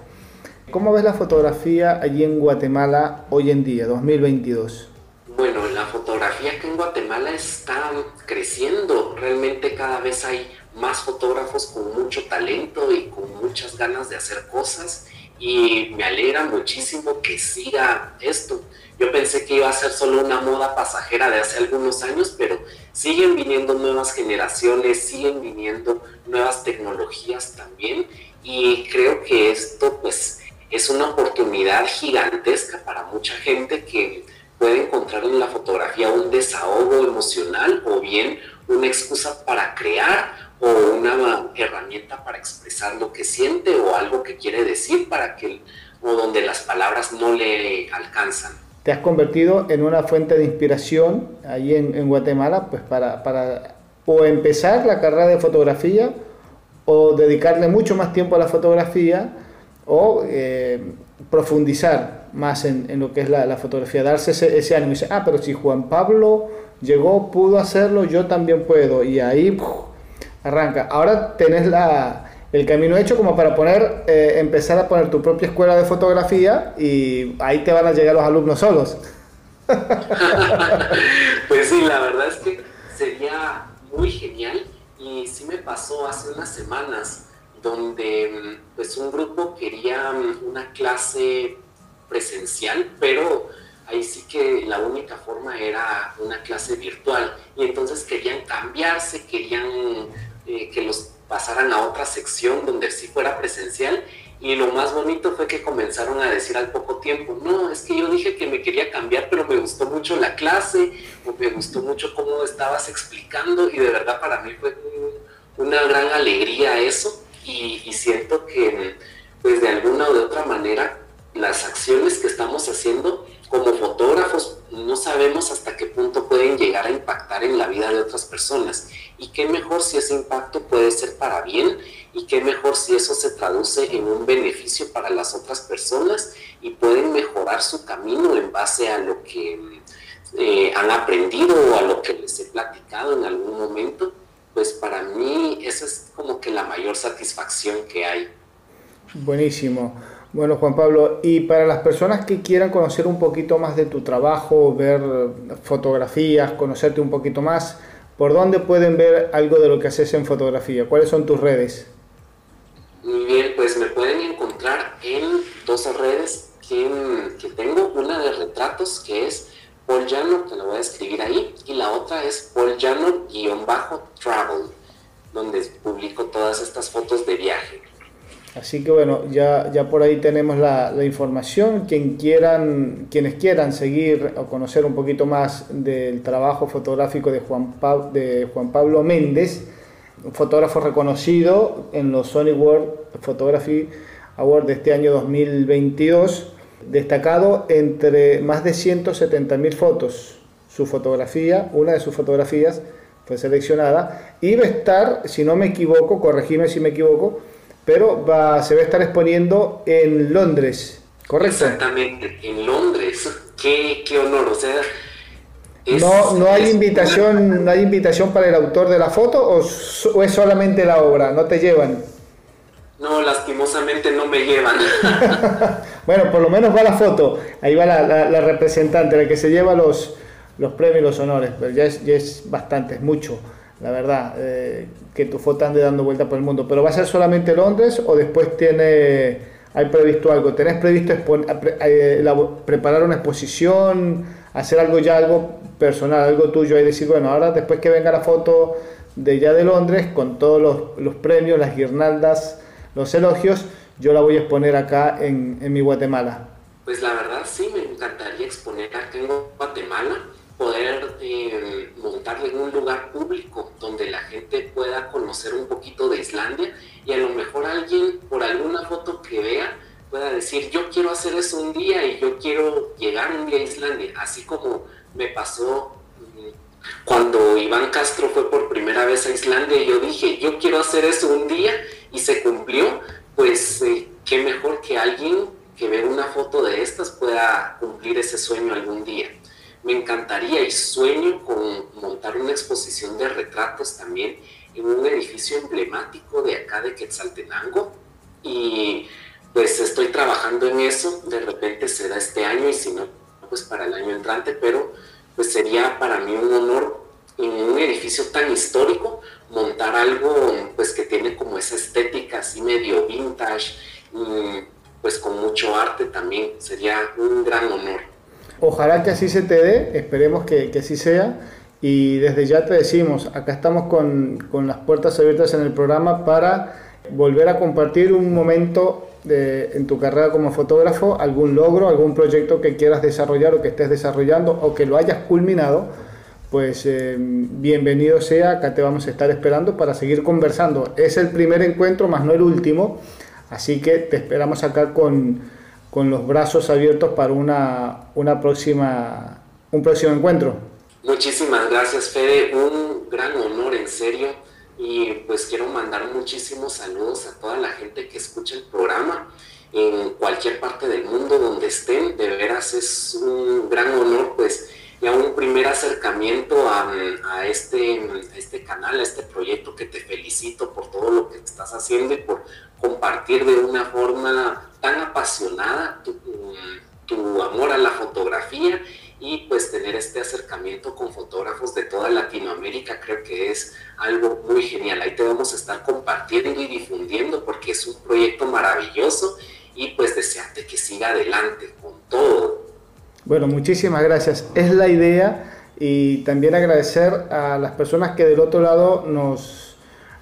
¿cómo ves la fotografía allí en Guatemala hoy en día, 2022? Bueno, la fotografía aquí en Guatemala está creciendo, realmente cada vez hay más fotógrafos con mucho talento y con muchas ganas de hacer cosas y me alegra muchísimo que siga esto. Yo pensé que iba a ser solo una moda pasajera de hace algunos años, pero siguen viniendo nuevas generaciones, siguen viniendo nuevas tecnologías también y creo que esto pues es una oportunidad gigantesca para mucha gente que puede encontrar en la fotografía un desahogo emocional o bien una excusa para crear o una herramienta para expresar lo que siente o algo que quiere decir para que o donde las palabras no le alcanzan. Te has convertido en una fuente de inspiración ahí en, Guatemala, pues para, para, o empezar la carrera de fotografía o dedicarle mucho más tiempo a la fotografía o eh, profundizar más en, lo que es la, fotografía, darse ese, ánimo y decir, ah, pero si Juan Pablo llegó, pudo hacerlo, yo también puedo. Y ahí arranca. Ahora tenés la, el camino hecho como para poner, eh, empezar a poner tu propia escuela de fotografía y ahí te van a llegar los alumnos solos. pues sí, la verdad es que sería muy genial y sí me pasó hace unas semanas donde pues un grupo quería una clase presencial, pero ahí sí que la única forma era una clase virtual y entonces querían cambiarse, querían eh, que los pasaran a otra sección donde sí fuera presencial. Y lo más bonito fue que comenzaron a decir al poco tiempo, no, es que yo dije que me quería cambiar, pero me gustó mucho la clase, o me gustó mucho cómo estabas explicando, y de verdad para mí fue una gran alegría eso, y, y siento que pues de alguna o de otra manera las acciones que estamos haciendo como fotógrafos no sabemos hasta qué punto pueden llegar a impactar en la vida de otras personas. Y qué mejor si ese impacto puede ser para bien y qué mejor si eso se traduce en un beneficio para las otras personas y pueden mejorar su camino en base a lo que eh, han aprendido o a lo que les he platicado en algún momento, pues para mí esa es como que la mayor satisfacción que hay. Buenísimo. Bueno, Juan Pablo, y para las personas que quieran conocer un poquito más de tu trabajo, ver fotografías, conocerte un poquito más, ¿por dónde pueden ver algo de lo que haces en fotografía? ¿Cuáles son tus redes? Muy bien, pues me pueden encontrar en dos redes que, tengo, una de retratos que es Paul Llano, que lo voy a escribir ahí, y la otra es Paul Llano-travel, donde publico todas estas fotos de viaje. Así que bueno, ya, ya por ahí tenemos la, información. Quien quieran, quienes quieran seguir o conocer un poquito más del trabajo fotográfico de Juan, de Juan Pablo Méndez, un fotógrafo reconocido en los Sony World Photography Awards de este año 2022, destacado entre más de 170.000 fotos. Su fotografía, una de sus fotografías fue seleccionada y va a estar, si no me equivoco, corregime si me equivoco, pero va, se va a estar exponiendo en Londres, ¿correcto? Exactamente, en Londres. Qué, qué honor, o sea... no, no hay invitación, no hay invitación para el autor de la foto o, es solamente la obra, no te llevan. No, lastimosamente no me llevan. bueno, por lo menos va la foto. Ahí va la, representante, la que se lleva los, los premios y los honores. Pero ya es, ya es bastante, es mucho la verdad, eh, que tu foto ande dando vuelta por el mundo. Pero va a ser solamente Londres o después tiene, hay previsto algo. ¿Tenés previsto eh, preparar una exposición, hacer algo ya, algo personal, algo tuyo y decir, bueno, ahora después que venga la foto de ya de Londres con todos los, los premios, las guirnaldas, los elogios, yo la voy a exponer acá en, en mi Guatemala? Pues la verdad sí, me encantaría exponer acá en Guatemala poder eh, montarle en un lugar público donde la gente pueda conocer un poquito de Islandia y a lo mejor alguien por alguna foto que vea pueda decir yo quiero hacer eso un día y yo quiero llegar un día a Islandia, así como me pasó mm, cuando Iván Castro fue por primera vez a Islandia y yo dije yo quiero hacer eso un día y se cumplió, pues eh, qué mejor que alguien que vea una foto de estas pueda cumplir ese sueño algún día me encantaría y sueño con montar una exposición de retratos también en un edificio emblemático de acá de Quetzaltenango. Y pues estoy trabajando en eso, de repente será este año y si no, pues para el año entrante, pero pues sería para mí un honor en un edificio tan histórico montar algo pues que tiene como esa estética así medio vintage, pues con mucho arte también, sería un gran honor. Ojalá que así se te dé, esperemos que, que así sea. Y desde ya te decimos, acá estamos con, con, las puertas abiertas en el programa para volver a compartir un momento de, en tu carrera como fotógrafo, algún logro, algún proyecto que quieras desarrollar o que estés desarrollando o que lo hayas culminado, pues eh, bienvenido sea, acá te vamos a estar esperando para seguir conversando. Es el primer encuentro, más no el último, así que te esperamos acá con con los brazos abiertos para una, una próxima, un próximo encuentro. Muchísimas gracias, Fede. Un gran honor, en serio. Y pues quiero mandar muchísimos saludos a toda la gente que escucha el programa en cualquier parte del mundo donde estén. De veras es un gran honor, pues, ya un primer acercamiento a, a, este, a este canal, a este proyecto que te felicito por todo lo que estás haciendo y por compartir de una forma tan apasionada tu, tu, amor a la fotografía y pues tener este acercamiento con fotógrafos de toda Latinoamérica creo que es algo muy genial. Ahí te vamos a estar compartiendo y difundiendo porque es un proyecto maravilloso y pues desearte que siga adelante con todo. Bueno, muchísimas gracias. Es la idea y también agradecer a las personas que del otro lado nos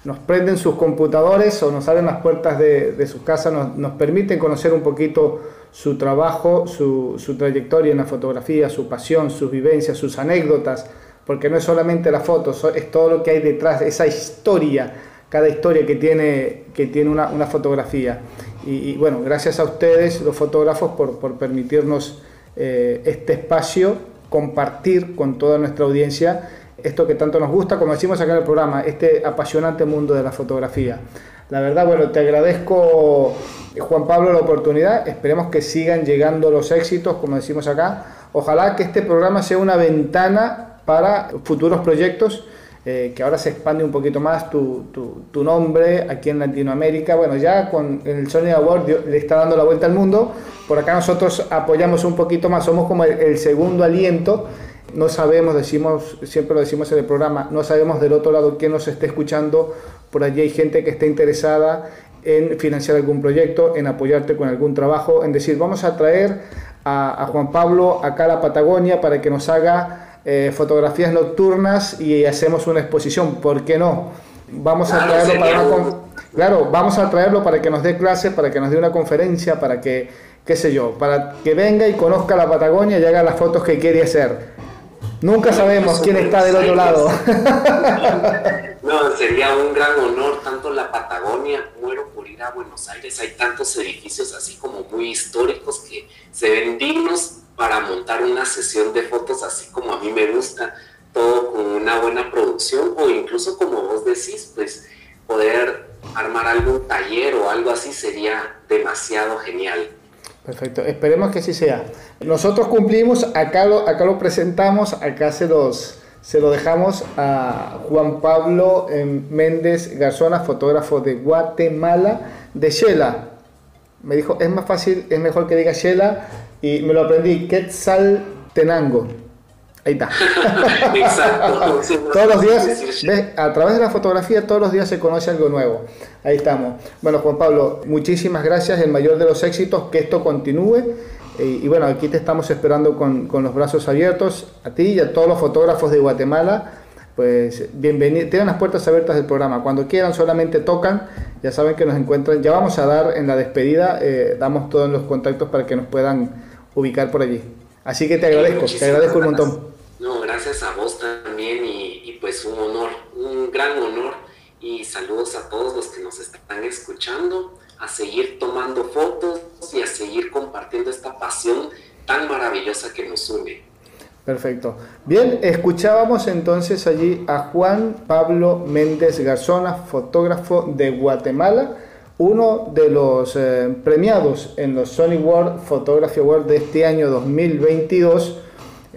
nos prenden sus computadores o nos abren las puertas de, sus casas, nos, permiten conocer un poquito su trabajo, su, trayectoria en la fotografía, su pasión, sus vivencias, sus anécdotas, porque no es solamente la foto, es todo lo que hay detrás, esa historia, cada historia que tiene, que tiene una, fotografía. Y, bueno, gracias a ustedes, los fotógrafos, por, permitirnos eh, este espacio, compartir con toda nuestra audiencia esto que tanto nos gusta, como decimos acá en el programa, este apasionante mundo de la fotografía. La verdad, bueno, te agradezco, Juan Pablo, la oportunidad. Esperemos que sigan llegando los éxitos, como decimos acá. Ojalá que este programa sea una ventana para futuros proyectos eh, que ahora se expande un poquito más tu, tu, nombre aquí en Latinoamérica. Bueno, ya con el Sony Award le está dando la vuelta al mundo. Por acá nosotros apoyamos un poquito más, somos como el, segundo aliento. No sabemos, decimos, siempre lo decimos en el programa, no sabemos del otro lado quién nos esté escuchando. Por allí hay gente que está interesada en financiar algún proyecto, en apoyarte con algún trabajo, en decir, vamos a traer a, a Juan Pablo acá a la Patagonia para que nos haga eh, fotografías nocturnas y hacemos una exposición, ¿por qué no? Vamos a traerlo para claro, vamos a traerlo para que nos dé clase, para que nos dé una conferencia, para que, qué sé yo, para que venga y conozca la Patagonia y haga las fotos que quiere hacer. Nunca sabemos quién está del otro lado. No, sería un gran honor, tanto la Patagonia, muero por ir a Buenos Aires, hay tantos edificios así como muy históricos que se ven dignos para montar una sesión de fotos así como a mí me gusta, todo con una buena producción o incluso como vos decís, pues poder armar algún taller o algo así sería demasiado genial. Perfecto, esperemos que así sea. Nosotros cumplimos, acá lo, acá lo presentamos, acá se los, se lo dejamos a Juan Pablo em, Méndez Garzona, fotógrafo de Guatemala, de Shela. Me dijo, es más fácil, es mejor que diga Shela, y me lo aprendí, Quetzaltenango. Ahí está. Exacto. todos los días, a través de la fotografía, todos los días se conoce algo nuevo. Ahí estamos. Bueno, Juan Pablo, muchísimas gracias, el mayor de los éxitos, que esto continúe. Y, bueno, aquí te estamos esperando con, con, los brazos abiertos, a ti y a todos los fotógrafos de Guatemala. Pues bienvenido, tienen las puertas abiertas del programa. Cuando quieran, solamente tocan. Ya saben que nos encuentran. Ya vamos a dar en la despedida, eh, damos todos los contactos para que nos puedan ubicar por allí. Así que te agradezco, te agradezco un montón. Gracias a vos también y, pues un honor, un gran honor y saludos a todos los que nos están escuchando, a seguir tomando fotos y a seguir compartiendo esta pasión tan maravillosa que nos une. Perfecto. Bien, escuchábamos entonces allí a Juan Pablo Méndez Garzona, fotógrafo de Guatemala uno de los eh, premiados en los Sony World Photography Award de este año 2022.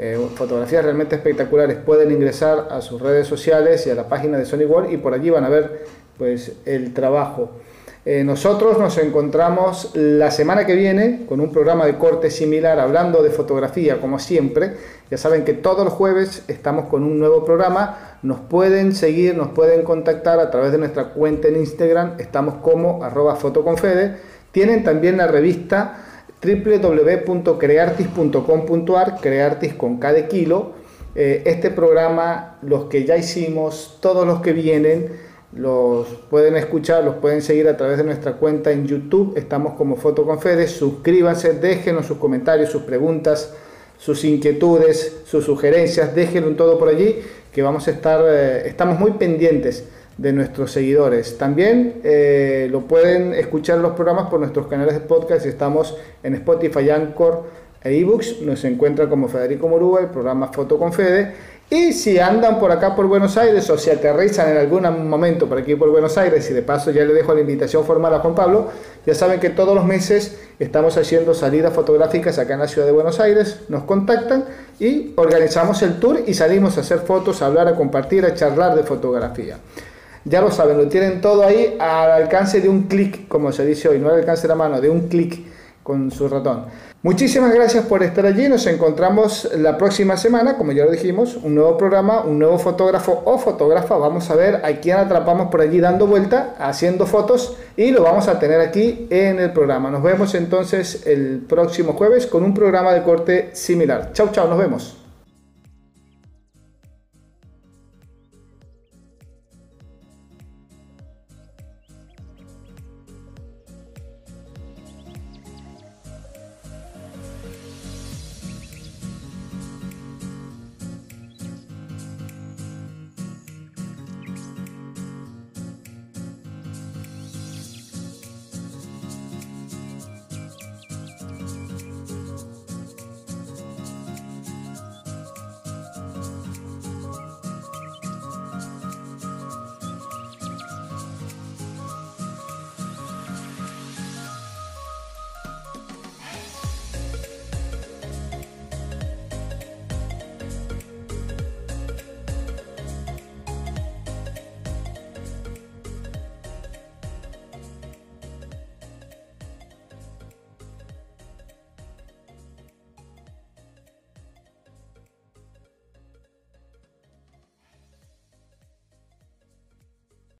Eh, fotografías realmente espectaculares. Pueden ingresar a sus redes sociales y a la página de Sony World y por allí van a ver pues, el trabajo. Eh, nosotros nos encontramos la semana que viene con un programa de corte similar hablando de fotografía como siempre. Ya saben que todos los jueves estamos con un nuevo programa. Nos pueden seguir, nos pueden contactar a través de nuestra cuenta en Instagram. Estamos como arroba fotoconfede. Tienen también la revista www.creartis.com.ar, creartis con cada kilo. Eh, este programa, los que ya hicimos, todos los que vienen, los pueden escuchar, los pueden seguir a través de nuestra cuenta en YouTube. Estamos como Foto con. Suscríbanse, déjenos sus comentarios, sus preguntas, sus inquietudes, sus sugerencias. Déjenlo todo por allí, que vamos a estar, eh, estamos muy pendientes de nuestros seguidores. También eh, lo pueden escuchar los programas por nuestros canales de podcast. Estamos en Spotify, Anchor e ebooks. Nos encuentra como Federico Morúa, el programa Foto con Fede y si andan por acá por Buenos Aires o si aterrizan en algún momento por aquí por Buenos Aires y de paso ya le dejo la invitación formal a Juan Pablo, ya saben que todos los meses estamos haciendo salidas fotográficas acá en la ciudad de Buenos Aires, nos contactan y organizamos el tour y salimos a hacer fotos, a hablar, a compartir, a charlar de fotografía. Ya lo saben, lo tienen todo ahí al alcance de un clic, como se dice hoy, no al alcance de la mano, de un clic con su ratón. Muchísimas gracias por estar allí. Nos encontramos la próxima semana, como ya lo dijimos, un nuevo programa, un nuevo fotógrafo o fotógrafa. Vamos a ver a quién atrapamos por allí dando vuelta, haciendo fotos y lo vamos a tener aquí en el programa. Nos vemos entonces el próximo jueves con un programa de corte similar. Chau, chau, nos vemos.